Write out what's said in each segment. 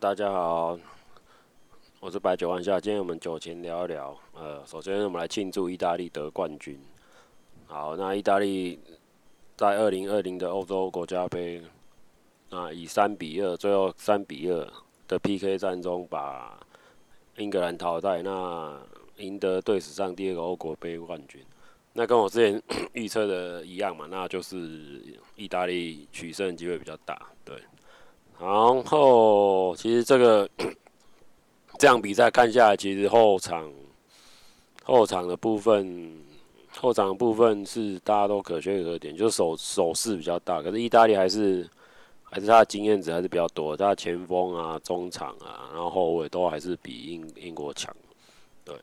大家好，我是白酒万夏。今天我们酒前聊一聊。呃，首先我们来庆祝意大利得冠军。好，那意大利在二零二零的欧洲国家杯，那以三比二，最后三比二的 PK 战中把英格兰淘汰，那赢得队史上第二个欧国杯冠军。那跟我之前 预测的一样嘛，那就是意大利取胜机会比较大，对。然后，其实这个 这样比赛看下来，其实后场后场的部分，后场的部分是大家都可圈可点，就是手手势比较大。可是意大利还是还是他的经验值还是比较多，他的前锋啊、中场啊，然后后卫都还是比英英国强。对，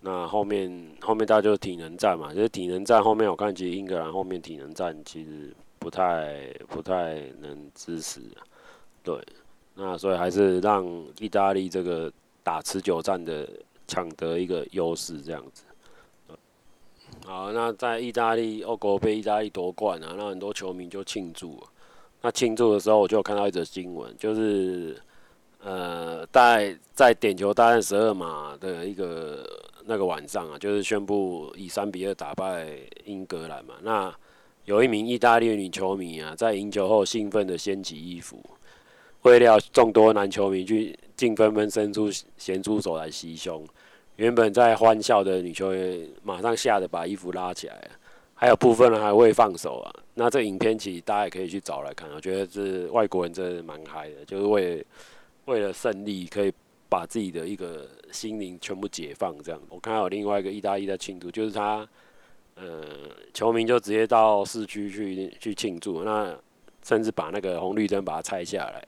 那后面后面大家就是体能战嘛，就是体能战后面我看其实英格兰后面体能战其实不太不太能支持。对，那所以还是让意大利这个打持久战的抢得一个优势，这样子。好，那在意大利欧国杯，意大利夺冠啊，那很多球迷就庆祝。那庆祝的时候，我就看到一则新闻，就是呃，在在点球大战十二码的一个那个晚上啊，就是宣布以三比二打败英格兰嘛。那有一名意大利女球迷啊，在赢球后兴奋的掀起衣服。未料众多男球迷去竟纷纷伸出咸猪手来袭胸，原本在欢笑的女球员马上吓得把衣服拉起来，还有部分人还未放手啊。那这影片其实大家也可以去找来看，我觉得这外国人真的蛮嗨的，就是为为了胜利可以把自己的一个心灵全部解放这样。我看到有另外一个意大利的庆祝，就是他呃球迷就直接到市区去去庆祝，那甚至把那个红绿灯把它拆下来。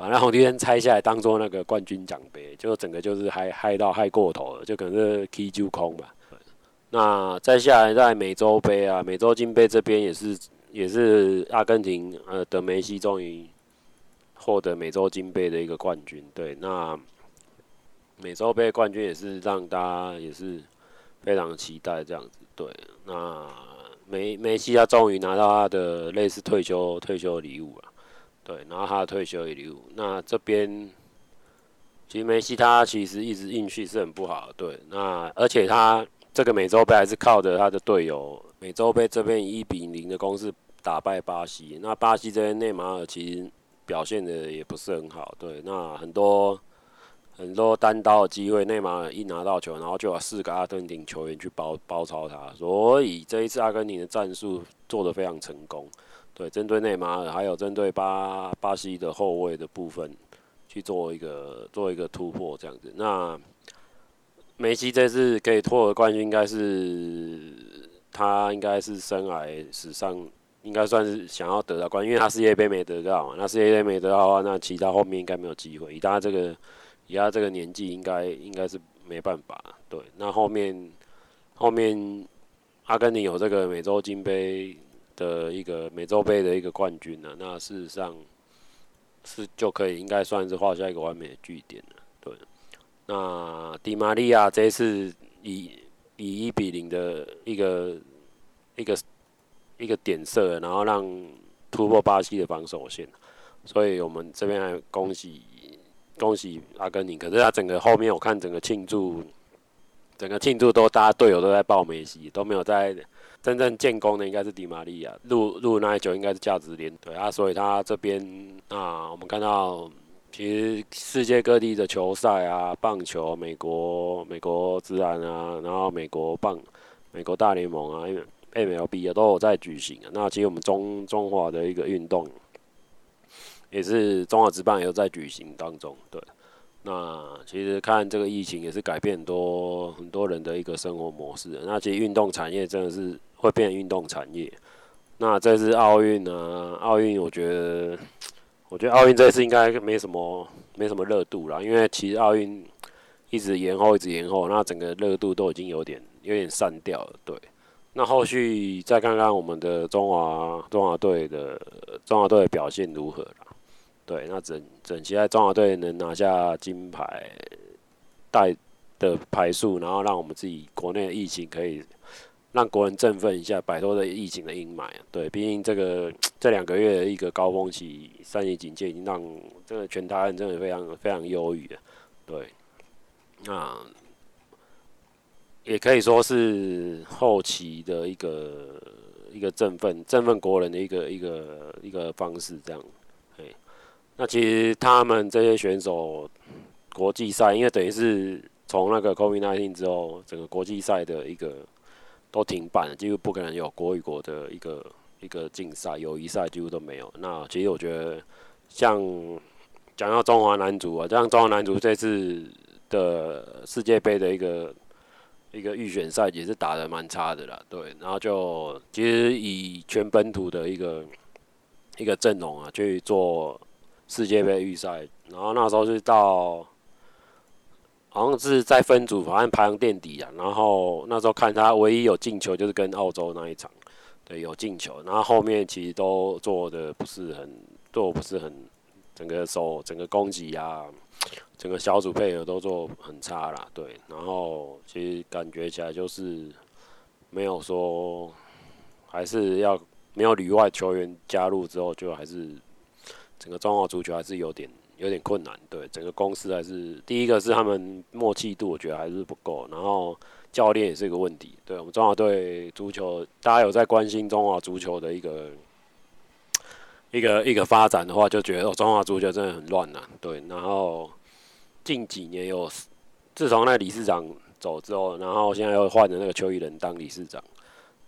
把那红绿灯拆下来，当做那个冠军奖杯，就整个就是嗨嗨到嗨过头了，就可能是 K 九空吧。那再下来在美洲杯啊，美洲金杯这边也是也是阿根廷呃的梅西终于获得美洲金杯的一个冠军。对，那美洲杯冠军也是让大家也是非常期待这样子。对，那梅梅西他终于拿到他的类似退休退休礼物了。对，然后他的退休也留，那这边其实梅西他其实一直运气是很不好，对，那而且他这个美洲杯还是靠着他的队友，美洲杯这边以一比零的攻势打败巴西，那巴西这边内马尔其实表现的也不是很好，对，那很多很多单刀的机会，内马尔一拿到球，然后就有四个阿根廷球员去包包抄他，所以这一次阿根廷的战术做得非常成功。对，针对内马尔，还有针对巴巴西的后卫的部分，去做一个做一个突破，这样子。那梅西这次可以获得冠军，应该是他应该是生涯史上应该算是想要得到冠军，因为他世界杯没得到嘛。那世界杯没得到的话，那其他后面应该没有机会。以他这个以他这个年纪，应该应该是没办法。对，那后面后面阿根廷有这个美洲金杯。的一个美洲杯的一个冠军呢、啊，那事实上是就可以应该算是画下一个完美的句点了。对，那迪玛利亚这一次以以一比零的一个一个一个点射，然后让突破巴西的防守线，所以我们这边还恭喜恭喜阿根廷。可是他整个后面我看整个庆祝，整个庆祝都大家队友都在抱梅西，都没有在。真正建功的应该是迪玛利亚，入入那一球应该是价值连对啊，所以他这边啊，我们看到其实世界各地的球赛啊，棒球，美国美国职篮啊，然后美国棒，美国大联盟啊，因为 MLB 啊都有在举行啊。那其实我们中中华的一个运动，也是中华职棒也有在举行当中，对。那其实看这个疫情也是改变很多很多人的一个生活模式。那其实运动产业真的是会变运动产业。那这次奥运呢？奥运我觉得，我觉得奥运这次应该没什么没什么热度啦，因为其实奥运一直延后，一直延后，那整个热度都已经有点有点散掉了。对，那后续再看看我们的中华中华队的中华队的表现如何了。对，那整整期在中华队能拿下金牌带的牌数，然后让我们自己国内的疫情可以让国人振奋一下，摆脱这疫情的阴霾。对，毕竟这个这两个月的一个高峰期，三级警戒已经让这个全台湾真的非常非常忧郁了。对，那也可以说是后期的一个一个振奋振奋国人的一个一个一个方式，这样。那其实他们这些选手国际赛，因为等于是从那个 COVID-19 之后，整个国际赛的一个。都停办了，几乎不可能有国与国的一个一个竞赛，友谊赛几乎都没有。那其实我觉得，像讲到中华男足啊，像中华男足这次的世界杯的一个一个预选赛也是打得蛮差的啦，对。然后就其实以全本土的一个一个阵容啊去做世界杯预赛，然后那时候是到。好像是在分组，反正排行垫底啊。然后那时候看他唯一有进球，就是跟澳洲那一场，对，有进球。然后后面其实都做的不是很，做不是很，整个手、整个攻击啊，整个小组配合都做很差啦，对。然后其实感觉起来就是没有说，还是要没有里外球员加入之后，就还是整个中华足球还是有点。有点困难，对整个公司还是第一个是他们默契度，我觉得还是不够。然后教练也是一个问题。对我们中华队足球，大家有在关心中华足球的一个一个一个发展的话，就觉得哦，中华足球真的很乱呐。对，然后近几年有自从那个理事长走之后，然后现在又换了那个邱义仁当理事长。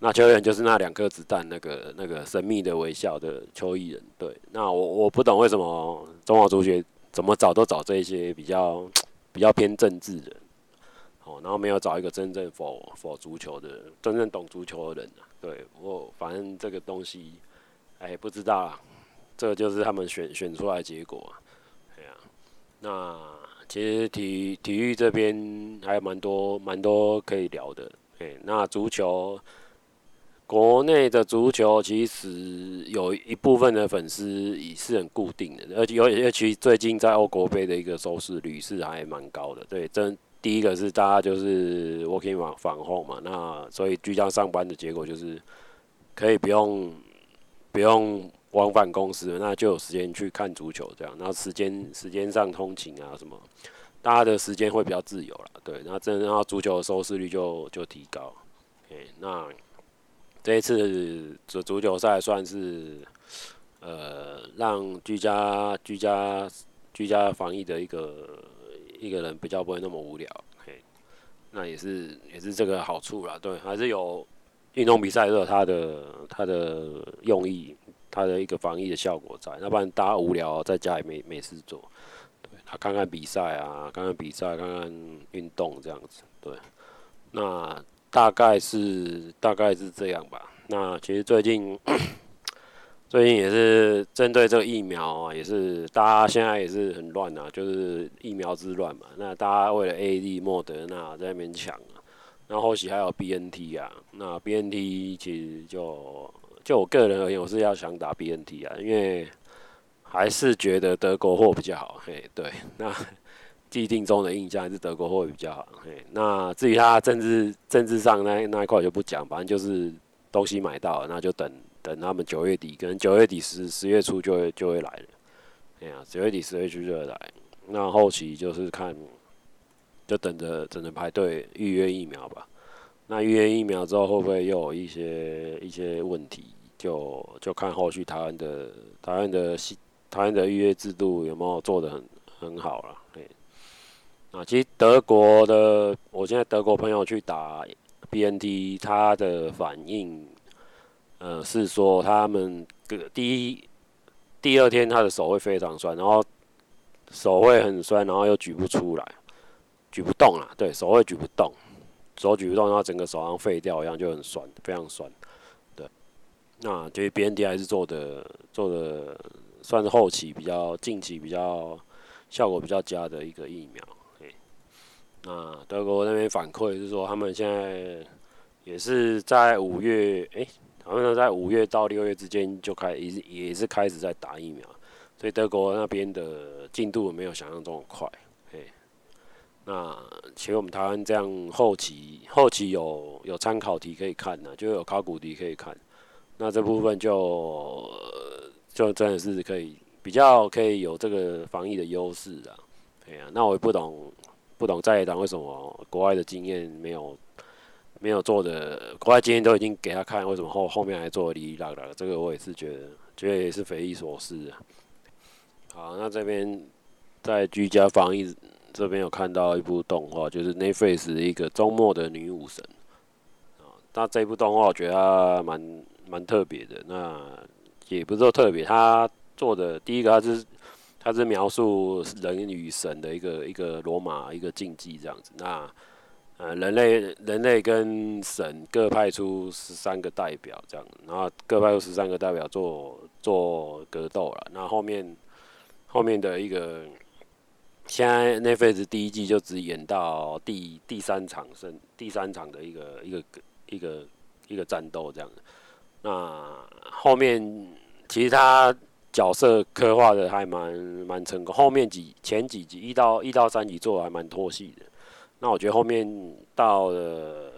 那邱义仁就是那两颗子弹，那个那个神秘的微笑的邱毅仁。对，那我我不懂为什么中华足协怎么找都找这些比较比较偏政治的，哦，然后没有找一个真正否否足球的、真正懂足球的人啊。对，我反正这个东西，哎，不知道啊，这个就是他们选选出来结果啊。对啊，那其实体体育这边还有蛮多蛮多可以聊的。哎，那足球。国内的足球其实有一部分的粉丝也是很固定的，而且尤其最近在欧国杯的一个收视率是还蛮高的。对，这第一个是大家就是 working from home 嘛，那所以居家上班的结果就是可以不用不用往返公司，那就有时间去看足球这样。然后时间时间上通勤啊什么，大家的时间会比较自由了。对，然后这然后足球的收视率就就提高。诶，那。这一次足足球赛算是，呃，让居家居家居家防疫的一个一个人比较不会那么无聊，嘿，那也是也是这个好处啦，对，还是有运动比赛都有它的它的用意，它的一个防疫的效果在，要不然大家无聊在家也没没事做，对，他看看比赛啊，看看比赛，看看运动这样子，对，那。大概是大概是这样吧。那其实最近 最近也是针对这个疫苗啊，也是大家现在也是很乱啊，就是疫苗之乱嘛。那大家为了 A D、莫德纳在那边抢啊，然后期还有 BNT 啊。那 BNT 其实就就我个人而言，我是要想打 BNT 啊，因为还是觉得德国货比较好。嘿，对，那。既定中的印象还是德国会比较好。嘿，那至于他政治政治上那那一块就不讲，反正就是东西买到了，那就等等他们九月底，可能九月底十十月初就会就会来了。哎呀，九月底十月初就会来。那后期就是看，就等着等着排队预约疫苗吧。那预约疫苗之后会不会又有一些一些问题？就就看后续台湾的台湾的台湾的预约制度有没有做得很很好了。啊，其实德国的，我现在德国朋友去打 BNT，他的反应，呃，是说他们个第一第二天他的手会非常酸，然后手会很酸，然后又举不出来，举不动了，对手会举不动，手举不动，然后整个手好像废掉一样，就很酸，非常酸。对，那其实 BNT 还是做的做的算是后期比较近期比较效果比较佳的一个疫苗。那德国那边反馈是说，他们现在也是在五月，诶、欸，好像在五月到六月之间就开，也是也是开始在打疫苗，所以德国那边的进度没有想象中的快，诶，那其实我们台湾这样后期后期有有参考题可以看呢，就有考古题可以看。那这部分就就真的是可以比较可以有这个防疫的优势啊。哎呀，那我也不懂不懂在野党为什么国外的经验没有没有做的，国外经验都已经给他看，为什么后后面还做哩哩啦啦？这个我也是觉得觉得也是匪夷所思啊。好，那这边在居家防疫。这边有看到一部动画，就是 Netflix 一个周末的女武神啊。那这部动画我觉得它蛮蛮特别的。那也不是说特别，他做的第一个，他是他是描述人与神的一个一个罗马一个竞技这样子。那呃，人类人类跟神各派出十三个代表这样，然后各派出十三个代表做做格斗了。那后面后面的一个。现在 Netflix 第一季就只演到第第三场胜第三场的一个一个一个一个战斗这样。那后面其实他角色刻画的还蛮蛮成功，后面几前几集一到一到三集做的还蛮拖戏的。那我觉得后面到了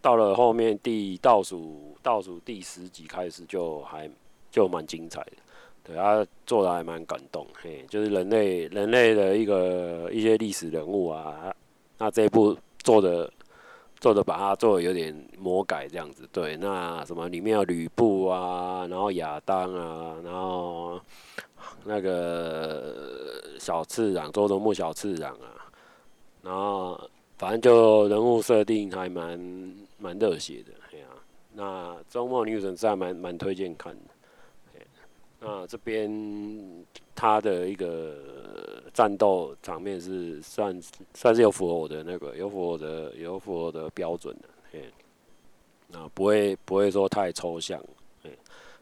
到了后面第倒数倒数第十集开始就还就蛮精彩的。对，他做的还蛮感动，嘿，就是人类人类的一个一些历史人物啊，那这一部做的做的把它做的有点魔改这样子，对，那什么里面有吕布啊，然后亚当啊，然后那个小次郎周周木小次郎啊，然后反正就人物设定还蛮蛮热血的，哎呀，那周末女神是还蛮蛮推荐看的。那这边他的一个战斗场面是算算是有符合我的那个有符合我的有符合我的标准的，嘿，那不会不会说太抽象，嘿，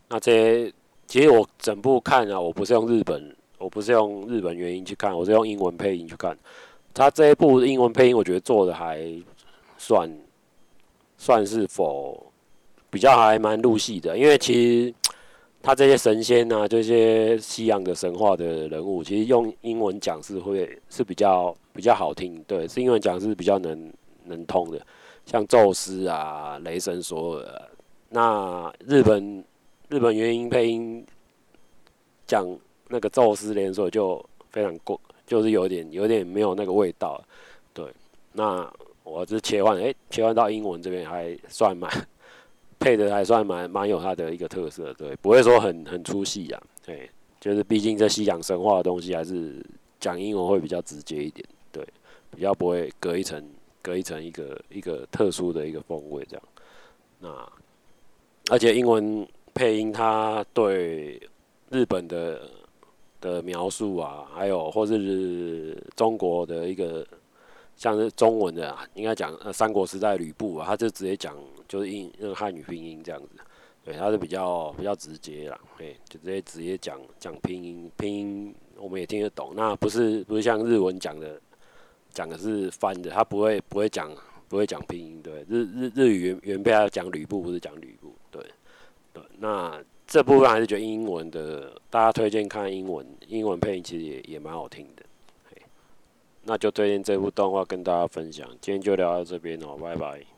那这其实我整部看啊，我不是用日本，我不是用日本原音去看，我是用英文配音去看。他这一部英文配音，我觉得做的还算算是否比较还蛮入戏的，因为其实。他这些神仙啊，这些西洋的神话的人物，其实用英文讲是会是比较比较好听，对，是英文讲是比较能能通的，像宙斯啊、雷神索尔啊，那日本日本原音配音讲那个宙斯连锁就非常过，就是有点有点没有那个味道，对，那我是切换，诶、切换到英文这边还算蛮。配的还算蛮蛮有它的一个特色，对，不会说很很出戏啊，对，就是毕竟这西洋神话的东西还是讲英文会比较直接一点，对，比较不会隔一层隔一层一个一个特殊的一个风味这样。那而且英文配音，它对日本的的描述啊，还有或是中国的一个。像是中文的，啊应该讲呃三国时代吕布啊，他就直接讲就是英那个汉语拼音这样子，对，他是比较比较直接啦，对，就直接直接讲讲拼音，拼音我们也听得懂。那不是不是像日文讲的，讲的是翻的，他不会不会讲不会讲拼音，对，日日日语原原配他讲吕布，不是讲吕布，对对。那这部分还是觉得英文的，大家推荐看英文，英文配音其实也也蛮好听的。那就推荐这部动画跟大家分享，今天就聊到这边哦，拜拜。